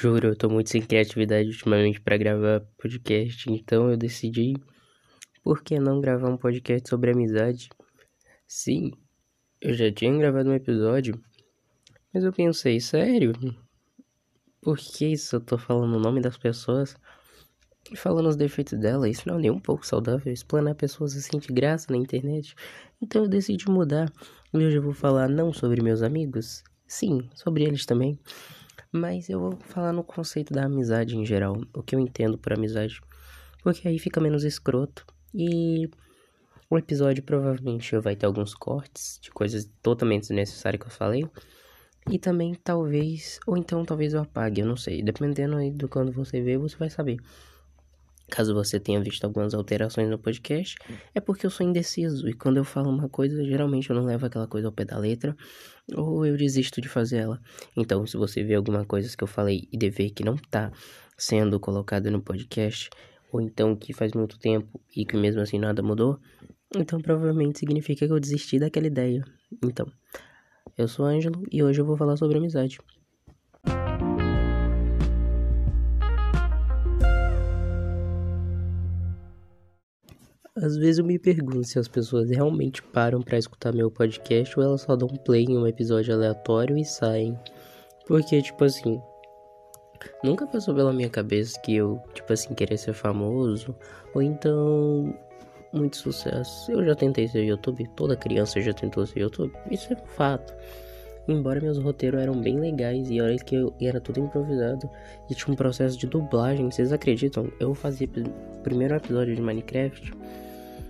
Juro, eu tô muito sem criatividade ultimamente para gravar podcast, então eu decidi por que não gravar um podcast sobre amizade? Sim, eu já tinha gravado um episódio, mas eu pensei, sério? Por que isso eu tô falando o nome das pessoas e falando os defeitos dela? Isso não é nem um pouco saudável, explanar pessoas assim de graça na internet. Então eu decidi mudar. E hoje eu vou falar não sobre meus amigos, sim, sobre eles também. Mas eu vou falar no conceito da amizade em geral, o que eu entendo por amizade. Porque aí fica menos escroto. E o episódio provavelmente vai ter alguns cortes de coisas totalmente desnecessárias que eu falei. E também talvez, ou então talvez eu apague, eu não sei. Dependendo aí do quando você vê, você vai saber. Caso você tenha visto algumas alterações no podcast, é porque eu sou indeciso e quando eu falo uma coisa, geralmente eu não levo aquela coisa ao pé da letra ou eu desisto de fazer ela. Então, se você vê alguma coisa que eu falei e dever que não tá sendo colocado no podcast, ou então que faz muito tempo e que mesmo assim nada mudou, então provavelmente significa que eu desisti daquela ideia. Então, eu sou Ângelo e hoje eu vou falar sobre amizade. Às vezes eu me pergunto se as pessoas realmente param para escutar meu podcast ou elas só dão play em um episódio aleatório e saem. Porque, tipo assim, nunca passou pela minha cabeça que eu, tipo assim, querer ser famoso ou então muito sucesso. Eu já tentei ser YouTube, toda criança já tentou ser YouTube, isso é um fato. Embora meus roteiros eram bem legais e olha que eu era tudo improvisado e tinha um processo de dublagem, vocês acreditam? Eu fazia o primeiro episódio de Minecraft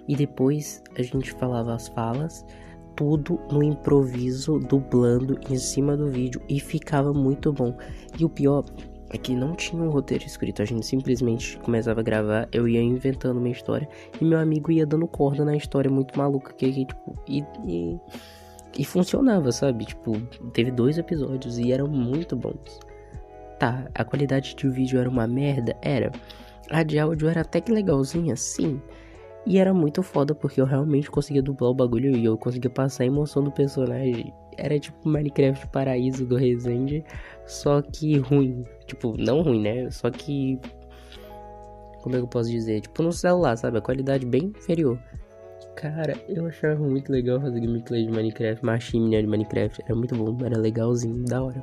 e depois a gente falava as falas, tudo no improviso, dublando em cima do vídeo e ficava muito bom. E o pior é que não tinha um roteiro escrito, a gente simplesmente começava a gravar, eu ia inventando uma história e meu amigo ia dando corda na história muito maluca que, que tipo, e, e, e funcionava, sabe? Tipo, teve dois episódios e eram muito bons. Tá, a qualidade de vídeo era uma merda? Era. A de áudio era até que legalzinha, sim. E era muito foda porque eu realmente conseguia dublar o bagulho e eu conseguia passar a emoção do personagem. Era tipo Minecraft Paraíso do Resende, só que ruim. Tipo, não ruim, né? Só que. Como é que eu posso dizer? Tipo no celular, sabe? A qualidade bem inferior. Cara, eu achava muito legal fazer gameplay de Minecraft, Machine né, de Minecraft. Era muito bom, era legalzinho, da hora.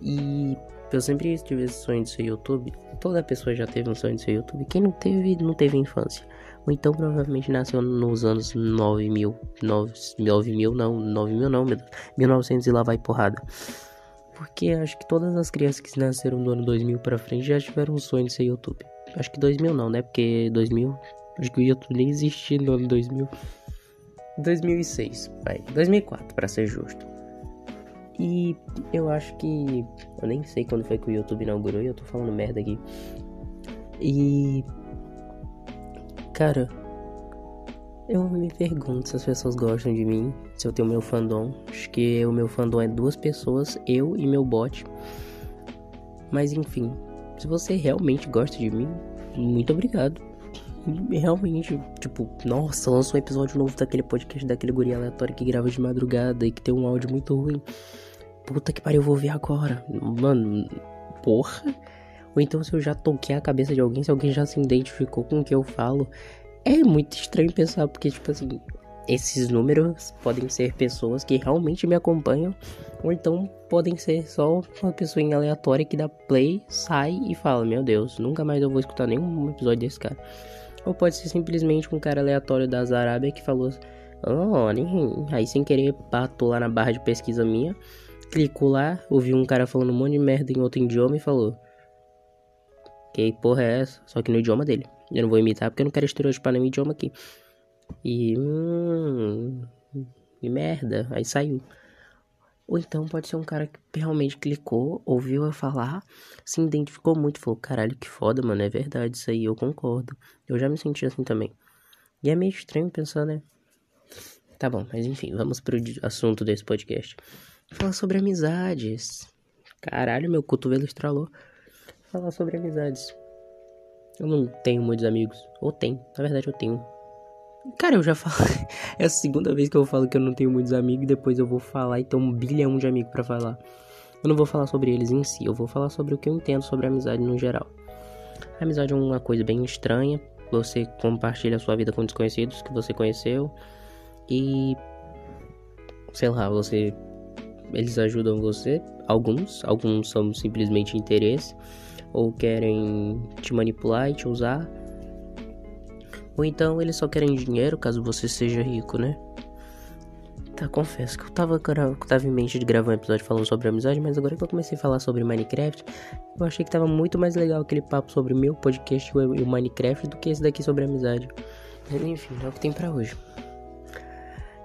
E eu sempre tive esse sonho de ser YouTube. Toda pessoa já teve um sonho de ser YouTube. Quem não teve, não teve infância. Ou então provavelmente nasceu nos anos 9000, 9, mil não, 9000 não, meu Deus, 1900 e lá vai porrada. Porque acho que todas as crianças que nasceram do ano 2000 pra frente já tiveram um sonho de ser YouTube. Acho que 2000 não, né? Porque 2000, acho que o YouTube nem existia no ano 2000. 2006, vai, 2004 para ser justo. E eu acho que. Eu nem sei quando foi que o YouTube inaugurou e eu tô falando merda aqui. E Cara, eu me pergunto se as pessoas gostam de mim, se eu tenho meu fandom. Acho que o meu fandom é duas pessoas, eu e meu bot. Mas enfim, se você realmente gosta de mim, muito obrigado. Realmente, tipo, nossa, lançou um episódio novo daquele podcast daquele guri aleatório que grava de madrugada e que tem um áudio muito ruim. Puta que pariu, eu vou ver agora. Mano, porra. Ou então se eu já toquei a cabeça de alguém, se alguém já se identificou com o que eu falo. É muito estranho pensar, porque, tipo assim, esses números podem ser pessoas que realmente me acompanham, ou então podem ser só uma pessoa aleatória que dá play, sai e fala: Meu Deus, nunca mais eu vou escutar nenhum episódio desse cara. Ou pode ser simplesmente um cara aleatório da Arábia que falou: Oh, aí sem querer patou lá na barra de pesquisa minha, clicou lá, ouviu um cara falando um monte de merda em outro idioma e falou: que porra é essa? Só que no idioma dele. Eu não vou imitar porque eu não quero estereotipar nenhum idioma aqui. E. Hum. Que merda. Aí saiu. Ou então pode ser um cara que realmente clicou, ouviu eu falar, se identificou muito, falou: caralho, que foda, mano, é verdade isso aí, eu concordo. Eu já me senti assim também. E é meio estranho pensar, né? Tá bom, mas enfim, vamos pro assunto desse podcast. Falar sobre amizades. Caralho, meu cotovelo estralou falar sobre amizades. Eu não tenho muitos amigos. Ou tenho, na verdade eu tenho. Cara, eu já falo. é a segunda vez que eu falo que eu não tenho muitos amigos depois eu vou falar e tenho um bilhão de amigos para falar. Eu não vou falar sobre eles em si, eu vou falar sobre o que eu entendo sobre amizade no geral. A amizade é uma coisa bem estranha. Você compartilha a sua vida com desconhecidos que você conheceu e sei lá, você eles ajudam você, alguns, alguns são simplesmente interesse ou querem te manipular e te usar. Ou então eles só querem dinheiro caso você seja rico, né? Tá, confesso que eu tava, eu tava em mente de gravar um episódio falando sobre amizade, mas agora que eu comecei a falar sobre Minecraft, eu achei que tava muito mais legal aquele papo sobre meu podcast e o Minecraft do que esse daqui sobre amizade. Mas enfim, é o que tem para hoje.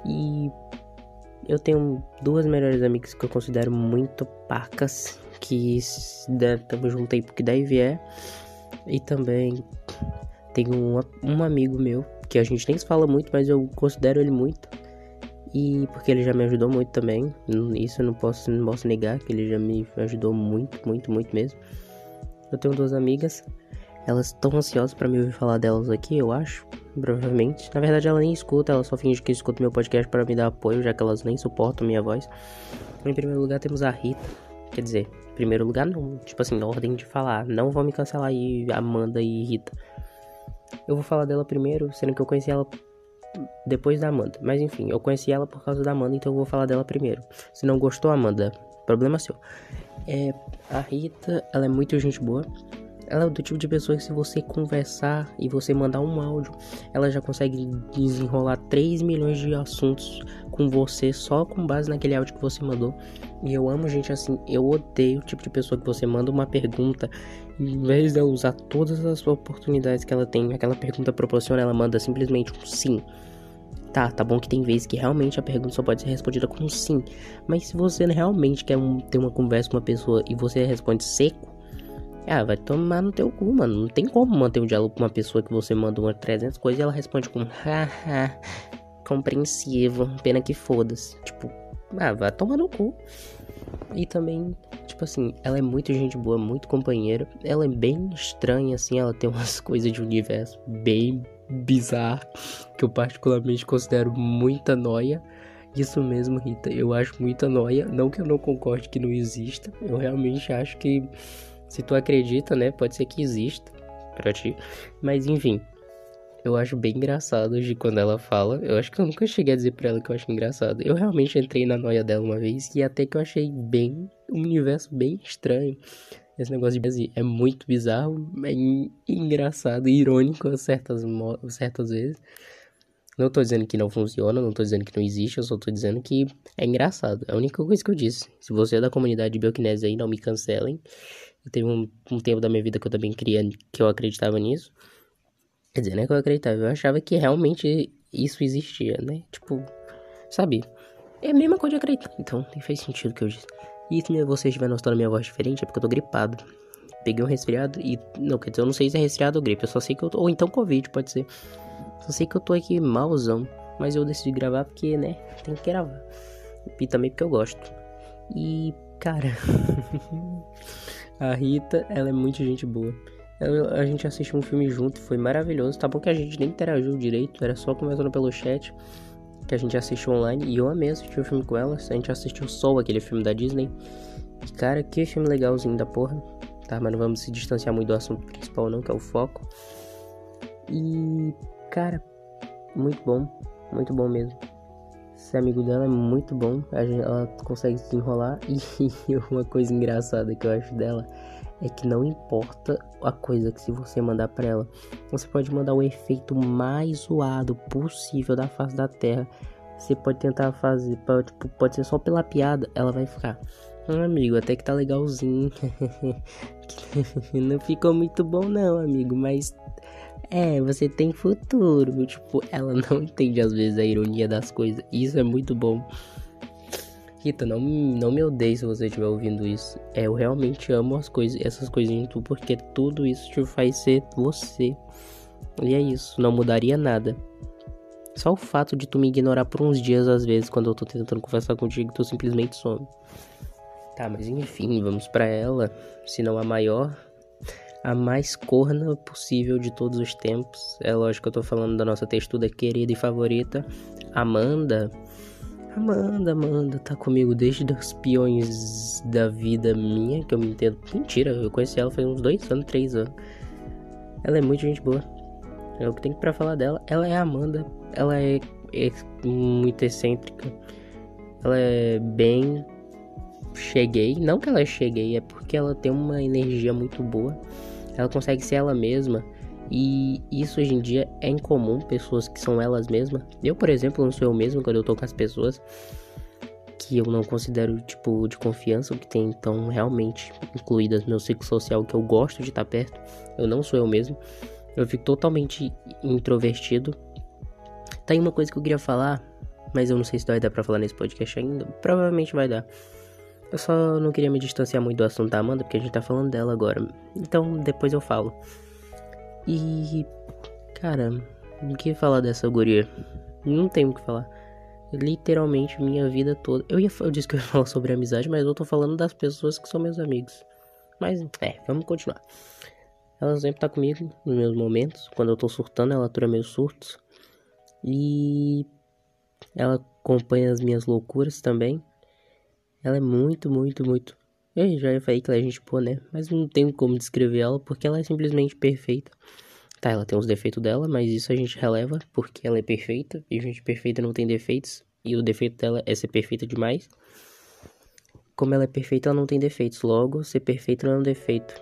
E eu tenho duas melhores amigas que eu considero muito pacas, que estamos juntos aí porque daí vier. E também tenho um, um amigo meu, que a gente nem se fala muito, mas eu considero ele muito e porque ele já me ajudou muito também. Isso eu não posso, não posso negar, que ele já me ajudou muito, muito, muito mesmo. Eu tenho duas amigas. Elas estão ansiosas para me ouvir falar delas aqui, eu acho. Provavelmente. Na verdade, ela nem escuta, ela só finge que escuta meu podcast para me dar apoio, já que elas nem suportam minha voz. Em primeiro lugar, temos a Rita. Quer dizer, em primeiro lugar, não. Tipo assim, ordem de falar. Não vão me cancelar aí, Amanda e Rita. Eu vou falar dela primeiro, sendo que eu conheci ela depois da Amanda. Mas enfim, eu conheci ela por causa da Amanda, então eu vou falar dela primeiro. Se não gostou, Amanda, problema seu. É, a Rita, ela é muito gente boa. Ela é do tipo de pessoa que se você conversar e você mandar um áudio, ela já consegue desenrolar 3 milhões de assuntos com você só com base naquele áudio que você mandou. E eu amo gente assim, eu odeio o tipo de pessoa que você manda uma pergunta, em vez de usar todas as oportunidades que ela tem, aquela pergunta proporciona, ela manda simplesmente um sim. Tá, tá bom que tem vezes que realmente a pergunta só pode ser respondida com um sim. Mas se você realmente quer um, ter uma conversa com uma pessoa e você responde seco, ah, vai tomar no teu cu, mano. Não tem como manter um diálogo com uma pessoa que você manda uma 300 coisas e ela responde com compreensivo, pena que foda-se. Tipo, ah, vai tomar no cu. E também, tipo assim, ela é muito gente boa, muito companheira. Ela é bem estranha, assim, ela tem umas coisas de universo bem bizarro que eu particularmente considero muita noia. Isso mesmo, Rita, eu acho muita noia. Não que eu não concorde que não exista, eu realmente acho que se tu acredita, né? Pode ser que exista pra ti. Mas enfim. Eu acho bem engraçado de quando ela fala. Eu acho que eu nunca cheguei a dizer pra ela que eu acho engraçado. Eu realmente entrei na noia dela uma vez e até que eu achei bem. Um universo bem estranho. Esse negócio de é muito bizarro, é engraçado e irônico certas, certas vezes. Não tô dizendo que não funciona, não tô dizendo que não existe, eu só tô dizendo que é engraçado. É a única coisa que eu disse. Se você é da comunidade de bioquinese aí, não me cancelem. Teve um, um tempo da minha vida que eu também queria, que eu acreditava nisso. Quer dizer, não é que eu acreditava, eu achava que realmente isso existia, né? Tipo, sabe? É a mesma coisa de acreditar. Então, nem fez sentido o que eu disse. E se você estiver notando minha voz diferente, é porque eu tô gripado. Peguei um resfriado e. Não, quer dizer, eu não sei se é resfriado ou gripe. Eu só sei que eu tô. Ou então Covid, pode ser. Só sei que eu tô aqui malzão. Mas eu decidi gravar porque, né? Tem que gravar. E também porque eu gosto. E, cara. A Rita, ela é muito gente boa. A gente assistiu um filme junto, foi maravilhoso. Tá bom que a gente nem interagiu direito, era só conversando pelo chat que a gente assistiu online. E eu amei assistir o filme com ela. A gente assistiu Soul, aquele filme da Disney. E cara, que filme legalzinho da porra. Tá, mas não vamos se distanciar muito do assunto principal, não, que é o foco. E, cara, muito bom. Muito bom mesmo. Esse amigo dela é muito bom, ela consegue se enrolar. E uma coisa engraçada que eu acho dela é que não importa a coisa que se você mandar para ela, você pode mandar o efeito mais zoado possível da face da Terra. Você pode tentar fazer, pode, tipo, pode ser só pela piada, ela vai ficar. Ah, amigo, até que tá legalzinho. não ficou muito bom não, amigo, mas é, você tem futuro. Tipo, ela não entende às vezes a ironia das coisas. Isso é muito bom. Rita, não, não me odeie se você estiver ouvindo isso. É, eu realmente amo as coisas, essas coisas em tu, porque tudo isso te faz ser você. E é isso, não mudaria nada. Só o fato de tu me ignorar por uns dias às vezes quando eu tô tentando conversar contigo, tu simplesmente some. Tá, mas enfim, vamos para ela, se não a maior a mais corna possível de todos os tempos. É lógico que eu tô falando da nossa textura querida e favorita, Amanda. Amanda, Amanda, tá comigo desde os peões da vida minha, que eu me entendo. Mentira, eu conheci ela faz uns dois anos, três anos. Ela é muito gente boa. É o que tem pra falar dela. Ela é Amanda. Ela é, é muito excêntrica. Ela é bem. Cheguei. Não que ela cheguei, é porque ela tem uma energia muito boa. Ela consegue ser ela mesma. E isso hoje em dia é incomum, pessoas que são elas mesmas. Eu, por exemplo, não sou eu mesmo quando eu tô com as pessoas que eu não considero tipo de confiança, ou que tem então realmente incluídas no meu ciclo social que eu gosto de estar perto. Eu não sou eu mesmo. Eu fico totalmente introvertido. Tá aí uma coisa que eu queria falar, mas eu não sei se vai dar pra falar nesse podcast ainda. Provavelmente vai dar. Eu só não queria me distanciar muito do assunto da Amanda, porque a gente tá falando dela agora. Então depois eu falo. E. Cara, o que falar dessa guria? Não tenho o que falar. Literalmente minha vida toda. Eu, ia, eu disse que eu ia falar sobre amizade, mas eu tô falando das pessoas que são meus amigos. Mas, é, vamos continuar. Ela sempre tá comigo nos meus momentos. Quando eu tô surtando, ela atura meus surtos. E ela acompanha as minhas loucuras também. Ela é muito, muito, muito. Eu já falei que ela é gente boa, né? Mas não tenho como descrever ela porque ela é simplesmente perfeita. Tá, ela tem os defeitos dela, mas isso a gente releva porque ela é perfeita. E gente perfeita não tem defeitos. E o defeito dela é ser perfeita demais. Como ela é perfeita, ela não tem defeitos. Logo, ser perfeita não é um defeito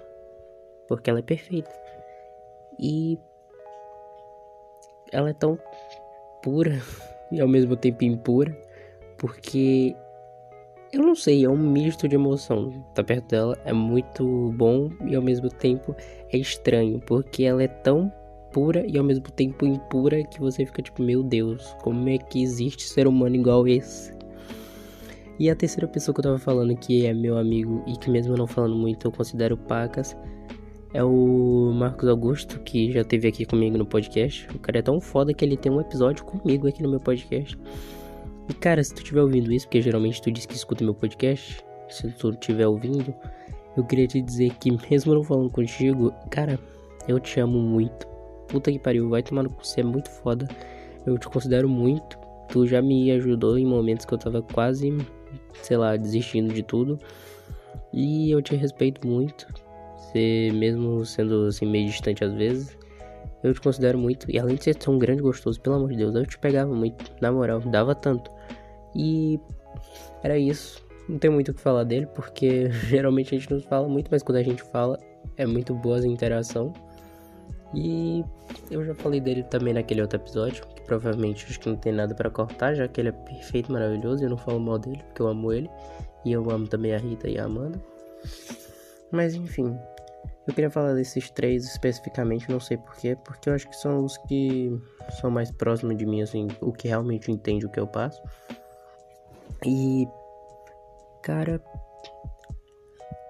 porque ela é perfeita. E ela é tão pura e ao mesmo tempo impura, porque eu não sei, é um misto de emoção. Tá perto dela é muito bom e ao mesmo tempo é estranho, porque ela é tão pura e ao mesmo tempo impura que você fica tipo, meu Deus, como é que existe ser humano igual esse? E a terceira pessoa que eu tava falando que é meu amigo e que mesmo não falando muito eu considero pacas é o Marcos Augusto, que já esteve aqui comigo no podcast. O cara é tão foda que ele tem um episódio comigo aqui no meu podcast. E cara, se tu estiver ouvindo isso, porque geralmente tu diz que escuta meu podcast, se tu estiver ouvindo, eu queria te dizer que mesmo não falando contigo, cara, eu te amo muito. Puta que pariu, vai tomar no cu, você é muito foda. Eu te considero muito. Tu já me ajudou em momentos que eu tava quase, sei lá, desistindo de tudo. E eu te respeito muito você, mesmo sendo assim meio distante às vezes, eu te considero muito. E além de ser tão grande gostoso, pelo amor de Deus, eu te pegava muito, na moral, dava tanto. E era isso. Não tem muito o que falar dele, porque geralmente a gente não fala muito, mas quando a gente fala, é muito boa a interação. E eu já falei dele também naquele outro episódio, que provavelmente acho que não tem nada para cortar, já que ele é perfeito, maravilhoso, e eu não falo mal dele, porque eu amo ele. E eu amo também a Rita e a Amanda. Mas enfim, eu queria falar desses três especificamente, não sei porquê, porque eu acho que são os que são mais próximos de mim, assim, o que realmente entende o que eu passo. E, cara,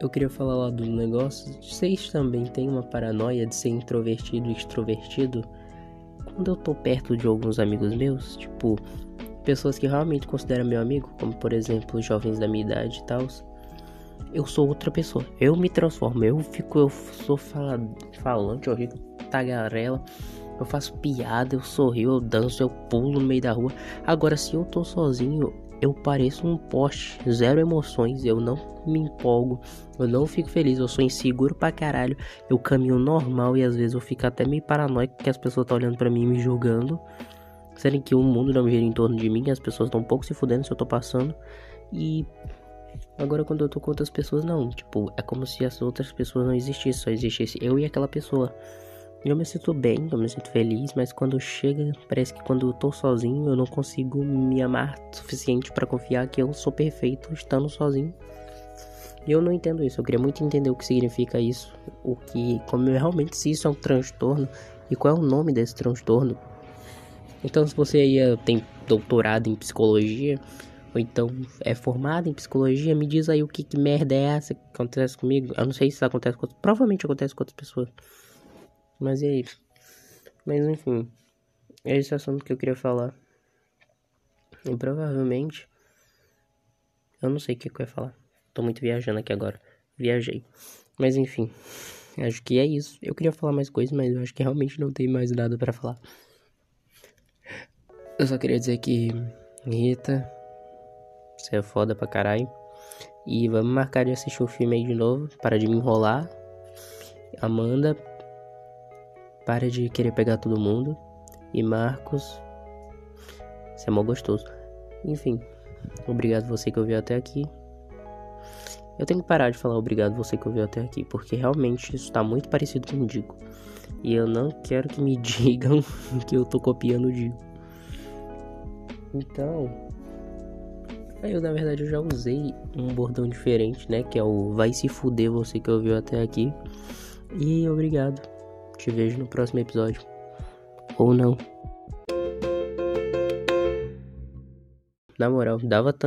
eu queria falar lá do negócio. Vocês também têm uma paranoia de ser introvertido e extrovertido? Quando eu tô perto de alguns amigos meus, tipo, pessoas que realmente consideram meu amigo, como por exemplo, jovens da minha idade e tal eu sou outra pessoa. Eu me transformo. Eu fico, eu sou fala, falante, eu rico, tagarela. Eu faço piada, eu sorrio, eu danço, eu pulo no meio da rua. Agora, se eu tô sozinho, eu pareço um poste, zero emoções, eu não me empolgo, eu não fico feliz, eu sou inseguro pra caralho. Eu caminho normal e às vezes eu fico até meio paranoico que as pessoas estão olhando para mim e me julgando. Sendo que o mundo não gira em torno de mim, as pessoas estão um pouco se fudendo se eu tô passando. E Agora quando eu tô com outras pessoas, não. Tipo, é como se as outras pessoas não existissem, só existisse eu e aquela pessoa. Eu me sinto bem, eu me sinto feliz, mas quando chega, parece que quando eu tô sozinho, eu não consigo me amar suficiente para confiar que eu sou perfeito estando sozinho. E eu não entendo isso, eu queria muito entender o que significa isso, o que, como realmente se isso é um transtorno e qual é o nome desse transtorno. Então, se você aí tem doutorado em psicologia, ou então é formado em psicologia, me diz aí o que, que merda é essa que acontece comigo. Eu não sei se isso acontece com outras, provavelmente acontece com outras pessoas. Mas é isso. Mas enfim, é esse assunto que eu queria falar. E provavelmente eu não sei o que, que eu ia falar. Tô muito viajando aqui agora. Viajei. Mas enfim, acho que é isso. Eu queria falar mais coisas, mas eu acho que realmente não tem mais nada para falar. Eu só queria dizer que Rita Você é foda pra caralho. E vamos marcar de assistir o filme aí de novo. Para de me enrolar. Amanda. Para de querer pegar todo mundo. E Marcos. Você é mó gostoso. Enfim. Obrigado você que ouviu até aqui. Eu tenho que parar de falar obrigado você que ouviu até aqui, porque realmente isso tá muito parecido com o Digo. E eu não quero que me digam que eu tô copiando o Digo. Então, eu na verdade eu já usei um bordão diferente, né, que é o vai se fuder você que ouviu até aqui. E obrigado. Te vejo no próximo episódio. Ou não. Na moral, dava tanto